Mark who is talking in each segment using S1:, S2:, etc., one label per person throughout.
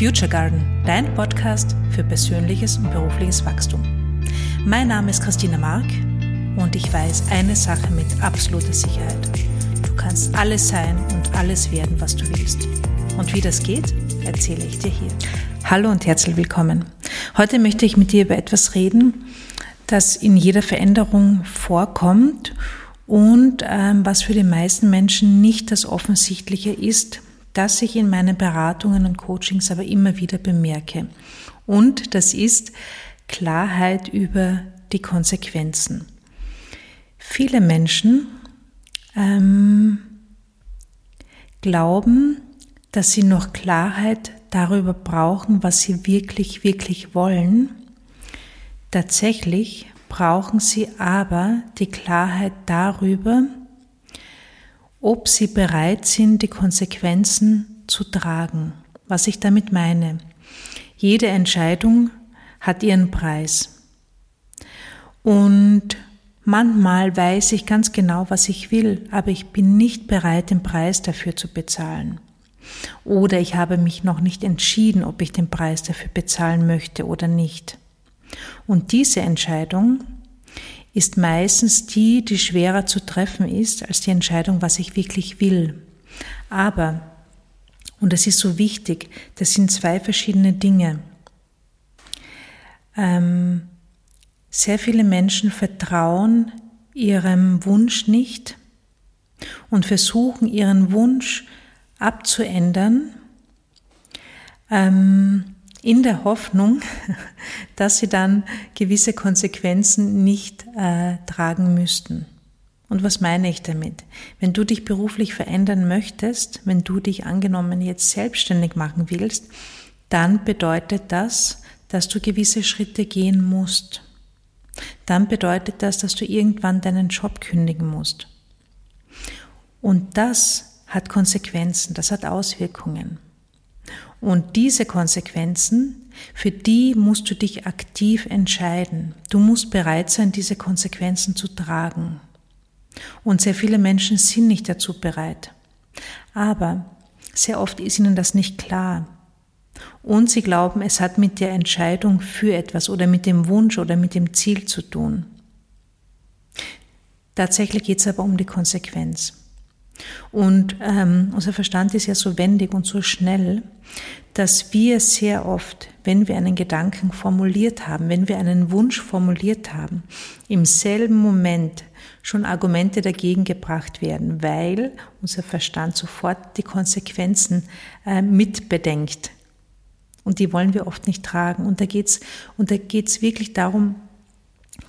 S1: Future Garden, dein Podcast für persönliches und berufliches Wachstum. Mein Name ist Christina Mark und ich weiß eine Sache mit absoluter Sicherheit. Du kannst alles sein und alles werden, was du willst. Und wie das geht, erzähle ich dir hier. Hallo und herzlich willkommen. Heute möchte ich mit dir über etwas reden, das in jeder Veränderung vorkommt und ähm, was für die meisten Menschen nicht das Offensichtliche ist, das ich in meinen Beratungen und Coachings aber immer wieder bemerke. Und das ist Klarheit über die Konsequenzen. Viele Menschen ähm, glauben, dass sie noch Klarheit darüber brauchen, was sie wirklich, wirklich wollen. Tatsächlich brauchen sie aber die Klarheit darüber, ob sie bereit sind, die Konsequenzen zu tragen. Was ich damit meine. Jede Entscheidung hat ihren Preis. Und manchmal weiß ich ganz genau, was ich will, aber ich bin nicht bereit, den Preis dafür zu bezahlen. Oder ich habe mich noch nicht entschieden, ob ich den Preis dafür bezahlen möchte oder nicht. Und diese Entscheidung ist meistens die, die schwerer zu treffen ist als die Entscheidung, was ich wirklich will. Aber, und das ist so wichtig, das sind zwei verschiedene Dinge. Ähm, sehr viele Menschen vertrauen ihrem Wunsch nicht und versuchen ihren Wunsch abzuändern, ähm, in der Hoffnung, dass sie dann gewisse Konsequenzen nicht äh, tragen müssten. Und was meine ich damit? Wenn du dich beruflich verändern möchtest, wenn du dich angenommen jetzt selbstständig machen willst, dann bedeutet das, dass du gewisse Schritte gehen musst. Dann bedeutet das, dass du irgendwann deinen Job kündigen musst. Und das hat Konsequenzen, das hat Auswirkungen. Und diese Konsequenzen, für die musst du dich aktiv entscheiden. Du musst bereit sein, diese Konsequenzen zu tragen. Und sehr viele Menschen sind nicht dazu bereit. Aber sehr oft ist ihnen das nicht klar. Und sie glauben, es hat mit der Entscheidung für etwas oder mit dem Wunsch oder mit dem Ziel zu tun. Tatsächlich geht es aber um die Konsequenz. Und ähm, unser Verstand ist ja so wendig und so schnell, dass wir sehr oft, wenn wir einen Gedanken formuliert haben, wenn wir einen Wunsch formuliert haben, im selben Moment schon Argumente dagegen gebracht werden, weil unser Verstand sofort die Konsequenzen äh, mitbedenkt. Und die wollen wir oft nicht tragen. Und da geht's, und da geht's wirklich darum,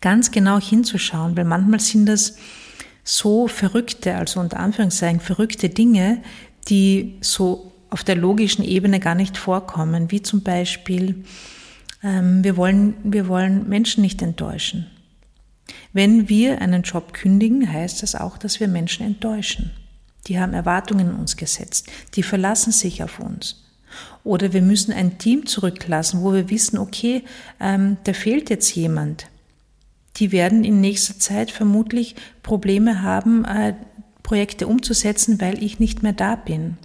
S1: ganz genau hinzuschauen, weil manchmal sind das so verrückte, also unter Anführungszeichen verrückte Dinge, die so auf der logischen Ebene gar nicht vorkommen, wie zum Beispiel, ähm, wir, wollen, wir wollen Menschen nicht enttäuschen. Wenn wir einen Job kündigen, heißt das auch, dass wir Menschen enttäuschen. Die haben Erwartungen in uns gesetzt, die verlassen sich auf uns. Oder wir müssen ein Team zurücklassen, wo wir wissen, okay, ähm, da fehlt jetzt jemand die werden in nächster Zeit vermutlich Probleme haben, äh, Projekte umzusetzen, weil ich nicht mehr da bin.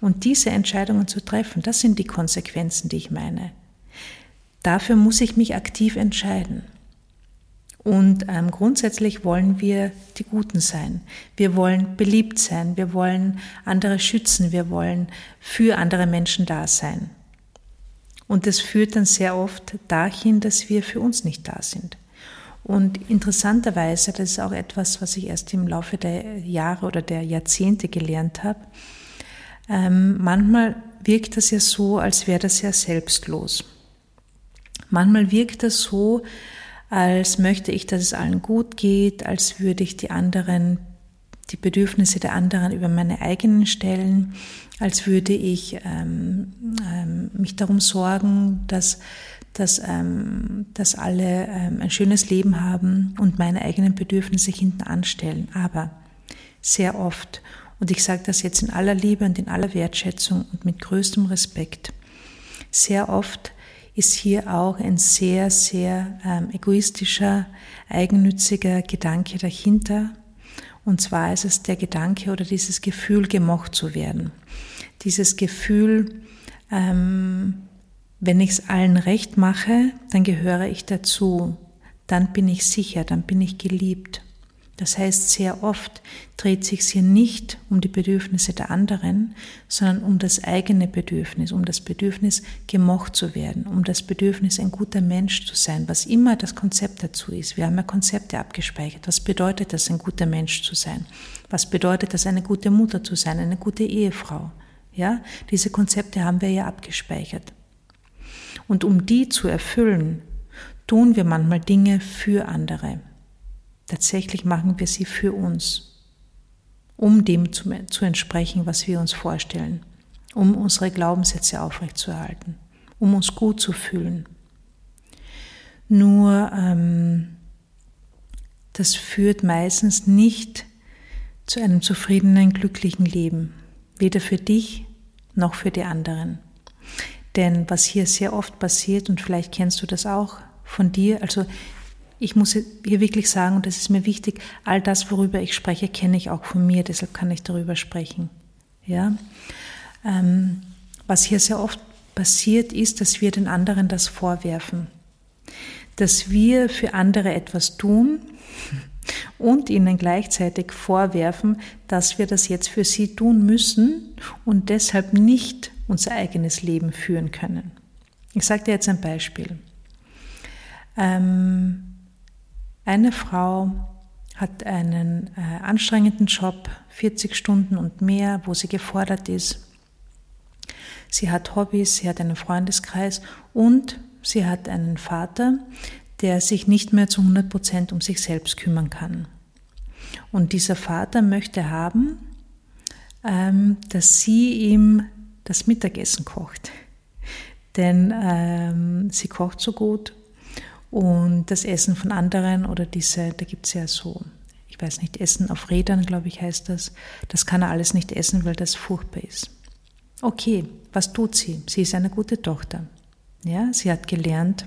S1: Und diese Entscheidungen zu treffen, das sind die Konsequenzen, die ich meine. Dafür muss ich mich aktiv entscheiden. Und ähm, grundsätzlich wollen wir die Guten sein. Wir wollen beliebt sein. Wir wollen andere schützen. Wir wollen für andere Menschen da sein. Und das führt dann sehr oft dahin, dass wir für uns nicht da sind. Und interessanterweise, das ist auch etwas, was ich erst im Laufe der Jahre oder der Jahrzehnte gelernt habe, ähm, manchmal wirkt das ja so, als wäre das ja selbstlos. Manchmal wirkt das so, als möchte ich, dass es allen gut geht, als würde ich die anderen, die Bedürfnisse der anderen über meine eigenen stellen, als würde ich ähm, ähm, mich darum sorgen, dass dass, ähm, dass alle ähm, ein schönes Leben haben und meine eigenen Bedürfnisse hinten anstellen. Aber sehr oft, und ich sage das jetzt in aller Liebe und in aller Wertschätzung und mit größtem Respekt, sehr oft ist hier auch ein sehr, sehr ähm, egoistischer, eigennütziger Gedanke dahinter. Und zwar ist es der Gedanke oder dieses Gefühl, gemocht zu werden. Dieses Gefühl, ähm, wenn ich es allen recht mache, dann gehöre ich dazu, dann bin ich sicher, dann bin ich geliebt. Das heißt, sehr oft dreht sich hier nicht um die Bedürfnisse der anderen, sondern um das eigene Bedürfnis, um das Bedürfnis, gemocht zu werden, um das Bedürfnis, ein guter Mensch zu sein, was immer das Konzept dazu ist. Wir haben ja Konzepte abgespeichert. Was bedeutet das, ein guter Mensch zu sein? Was bedeutet das, eine gute Mutter zu sein, eine gute Ehefrau? Ja, diese Konzepte haben wir ja abgespeichert. Und um die zu erfüllen, tun wir manchmal Dinge für andere. Tatsächlich machen wir sie für uns, um dem zu, zu entsprechen, was wir uns vorstellen, um unsere Glaubenssätze aufrechtzuerhalten, um uns gut zu fühlen. Nur ähm, das führt meistens nicht zu einem zufriedenen, glücklichen Leben, weder für dich noch für die anderen. Denn was hier sehr oft passiert, und vielleicht kennst du das auch von dir, also ich muss hier wirklich sagen, und das ist mir wichtig, all das, worüber ich spreche, kenne ich auch von mir, deshalb kann ich darüber sprechen. Ja? Ähm, was hier sehr oft passiert, ist, dass wir den anderen das vorwerfen. Dass wir für andere etwas tun und ihnen gleichzeitig vorwerfen, dass wir das jetzt für sie tun müssen und deshalb nicht unser eigenes Leben führen können. Ich sage dir jetzt ein Beispiel. Ähm, eine Frau hat einen äh, anstrengenden Job, 40 Stunden und mehr, wo sie gefordert ist. Sie hat Hobbys, sie hat einen Freundeskreis und sie hat einen Vater, der sich nicht mehr zu 100 Prozent um sich selbst kümmern kann. Und dieser Vater möchte haben, ähm, dass sie ihm das Mittagessen kocht. Denn ähm, sie kocht so gut und das Essen von anderen oder diese, da gibt es ja so, ich weiß nicht, Essen auf Rädern, glaube ich, heißt das. Das kann er alles nicht essen, weil das furchtbar ist. Okay, was tut sie? Sie ist eine gute Tochter. Ja, sie hat gelernt,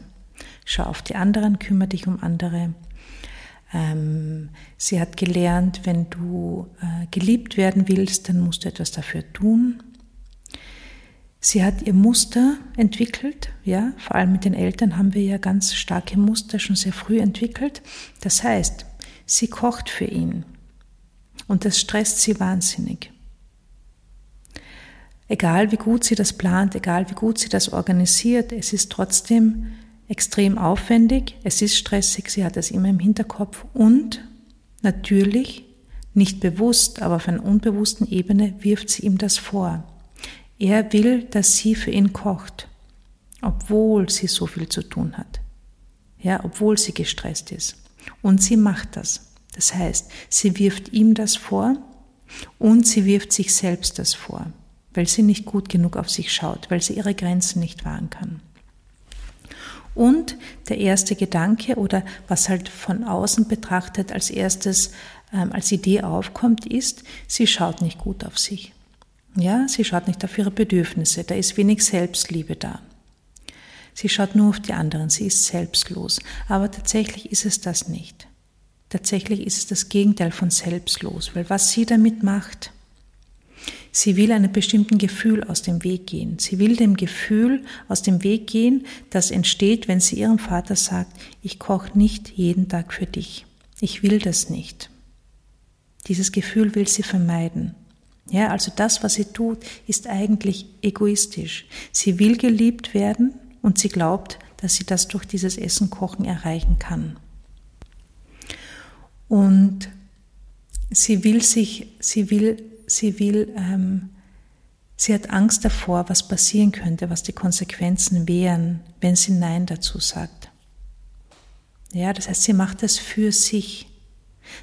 S1: schau auf die anderen, kümmere dich um andere. Ähm, sie hat gelernt, wenn du äh, geliebt werden willst, dann musst du etwas dafür tun. Sie hat ihr Muster entwickelt, ja, vor allem mit den Eltern haben wir ja ganz starke Muster schon sehr früh entwickelt. Das heißt, sie kocht für ihn und das stresst sie wahnsinnig. Egal wie gut sie das plant, egal wie gut sie das organisiert, es ist trotzdem extrem aufwendig, es ist stressig, sie hat das immer im Hinterkopf und natürlich, nicht bewusst, aber auf einer unbewussten Ebene wirft sie ihm das vor. Er will, dass sie für ihn kocht, obwohl sie so viel zu tun hat. Ja, obwohl sie gestresst ist. Und sie macht das. Das heißt, sie wirft ihm das vor und sie wirft sich selbst das vor, weil sie nicht gut genug auf sich schaut, weil sie ihre Grenzen nicht wahren kann. Und der erste Gedanke oder was halt von außen betrachtet als erstes ähm, als Idee aufkommt, ist, sie schaut nicht gut auf sich. Ja, sie schaut nicht auf ihre Bedürfnisse, da ist wenig Selbstliebe da. Sie schaut nur auf die anderen, sie ist selbstlos. Aber tatsächlich ist es das nicht. Tatsächlich ist es das Gegenteil von selbstlos, weil was sie damit macht, sie will einem bestimmten Gefühl aus dem Weg gehen. Sie will dem Gefühl aus dem Weg gehen, das entsteht, wenn sie ihrem Vater sagt, ich koche nicht jeden Tag für dich. Ich will das nicht. Dieses Gefühl will sie vermeiden. Ja, also das, was sie tut, ist eigentlich egoistisch. Sie will geliebt werden und sie glaubt, dass sie das durch dieses Essen kochen erreichen kann. Und sie will sich, sie will, sie will, ähm, sie hat Angst davor, was passieren könnte, was die Konsequenzen wären, wenn sie Nein dazu sagt. Ja, das heißt, sie macht das für sich.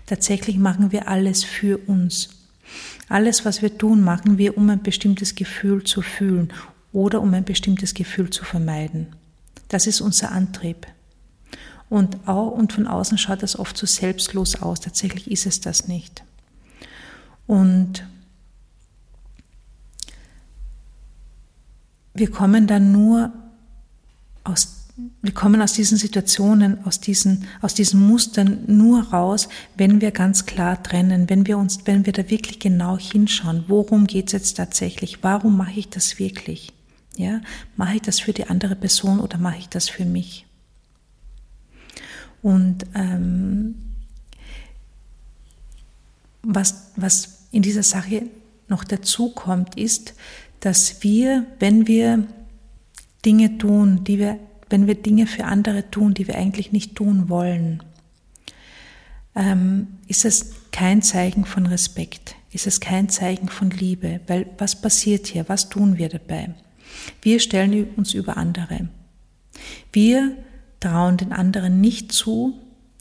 S1: Tatsächlich machen wir alles für uns. Alles, was wir tun, machen wir, um ein bestimmtes Gefühl zu fühlen oder um ein bestimmtes Gefühl zu vermeiden. Das ist unser Antrieb. Und, auch, und von außen schaut das oft so selbstlos aus. Tatsächlich ist es das nicht. Und wir kommen dann nur aus wir kommen aus diesen Situationen, aus diesen, aus diesen Mustern nur raus, wenn wir ganz klar trennen, wenn wir uns, wenn wir da wirklich genau hinschauen, worum geht es jetzt tatsächlich, warum mache ich das wirklich? Ja, mache ich das für die andere Person oder mache ich das für mich? Und ähm, was, was in dieser Sache noch dazu kommt, ist, dass wir, wenn wir Dinge tun, die wir, wenn wir Dinge für andere tun, die wir eigentlich nicht tun wollen, ähm, ist es kein Zeichen von Respekt, ist es kein Zeichen von Liebe, weil was passiert hier, was tun wir dabei? Wir stellen uns über andere. Wir trauen den anderen nicht zu,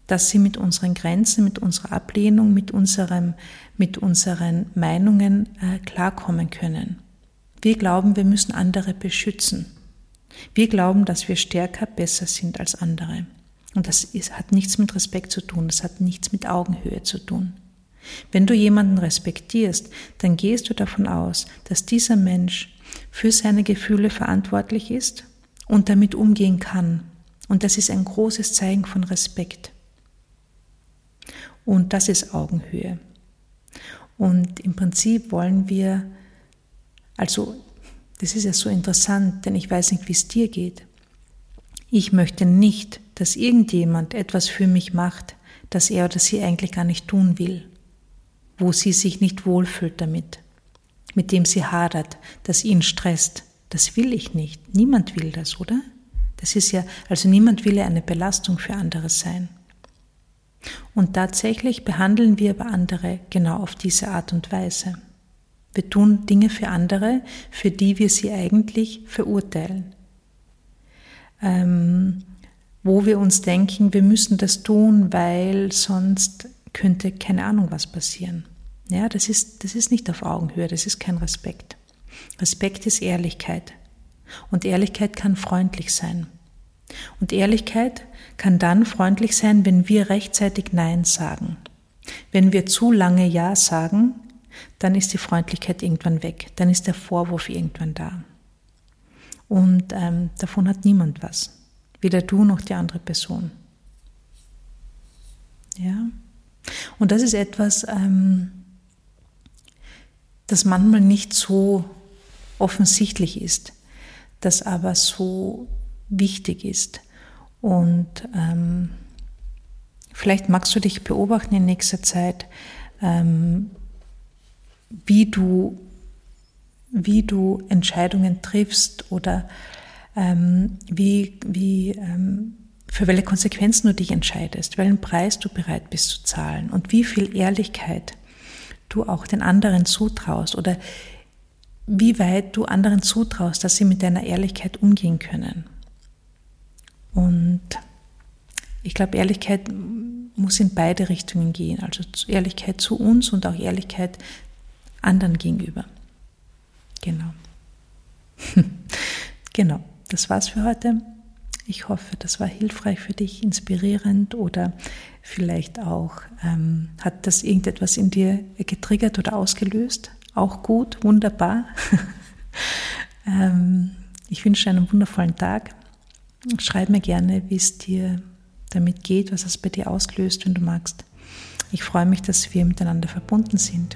S1: dass sie mit unseren Grenzen, mit unserer Ablehnung, mit, unserem, mit unseren Meinungen äh, klarkommen können. Wir glauben, wir müssen andere beschützen. Wir glauben, dass wir stärker, besser sind als andere. Und das ist, hat nichts mit Respekt zu tun, das hat nichts mit Augenhöhe zu tun. Wenn du jemanden respektierst, dann gehst du davon aus, dass dieser Mensch für seine Gefühle verantwortlich ist und damit umgehen kann. Und das ist ein großes Zeichen von Respekt. Und das ist Augenhöhe. Und im Prinzip wollen wir, also das ist ja so interessant, denn ich weiß nicht, wie es dir geht. Ich möchte nicht, dass irgendjemand etwas für mich macht, das er oder sie eigentlich gar nicht tun will, wo sie sich nicht wohlfühlt damit, mit dem sie hadert, das ihn stresst. Das will ich nicht. Niemand will das, oder? Das ist ja, also niemand will ja eine Belastung für andere sein. Und tatsächlich behandeln wir aber andere genau auf diese Art und Weise. Wir tun Dinge für andere, für die wir sie eigentlich verurteilen. Ähm, wo wir uns denken, wir müssen das tun, weil sonst könnte keine Ahnung was passieren. Ja, das ist, das ist nicht auf Augenhöhe, das ist kein Respekt. Respekt ist Ehrlichkeit. Und Ehrlichkeit kann freundlich sein. Und Ehrlichkeit kann dann freundlich sein, wenn wir rechtzeitig Nein sagen. Wenn wir zu lange Ja sagen, dann ist die Freundlichkeit irgendwann weg, dann ist der Vorwurf irgendwann da. Und ähm, davon hat niemand was, weder du noch die andere Person. Ja, und das ist etwas, ähm, das manchmal nicht so offensichtlich ist, das aber so wichtig ist. Und ähm, vielleicht magst du dich beobachten in nächster Zeit, ähm, wie du, wie du Entscheidungen triffst oder ähm, wie, wie, ähm, für welche Konsequenzen du dich entscheidest, welchen Preis du bereit bist zu zahlen und wie viel Ehrlichkeit du auch den anderen zutraust oder wie weit du anderen zutraust, dass sie mit deiner Ehrlichkeit umgehen können. Und ich glaube, Ehrlichkeit muss in beide Richtungen gehen, also Ehrlichkeit zu uns und auch Ehrlichkeit anderen gegenüber. Genau. genau, das war's für heute. Ich hoffe, das war hilfreich für dich, inspirierend oder vielleicht auch ähm, hat das irgendetwas in dir getriggert oder ausgelöst. Auch gut, wunderbar. ähm, ich wünsche einen wundervollen Tag. Schreib mir gerne, wie es dir damit geht, was es bei dir auslöst, wenn du magst. Ich freue mich, dass wir miteinander verbunden sind.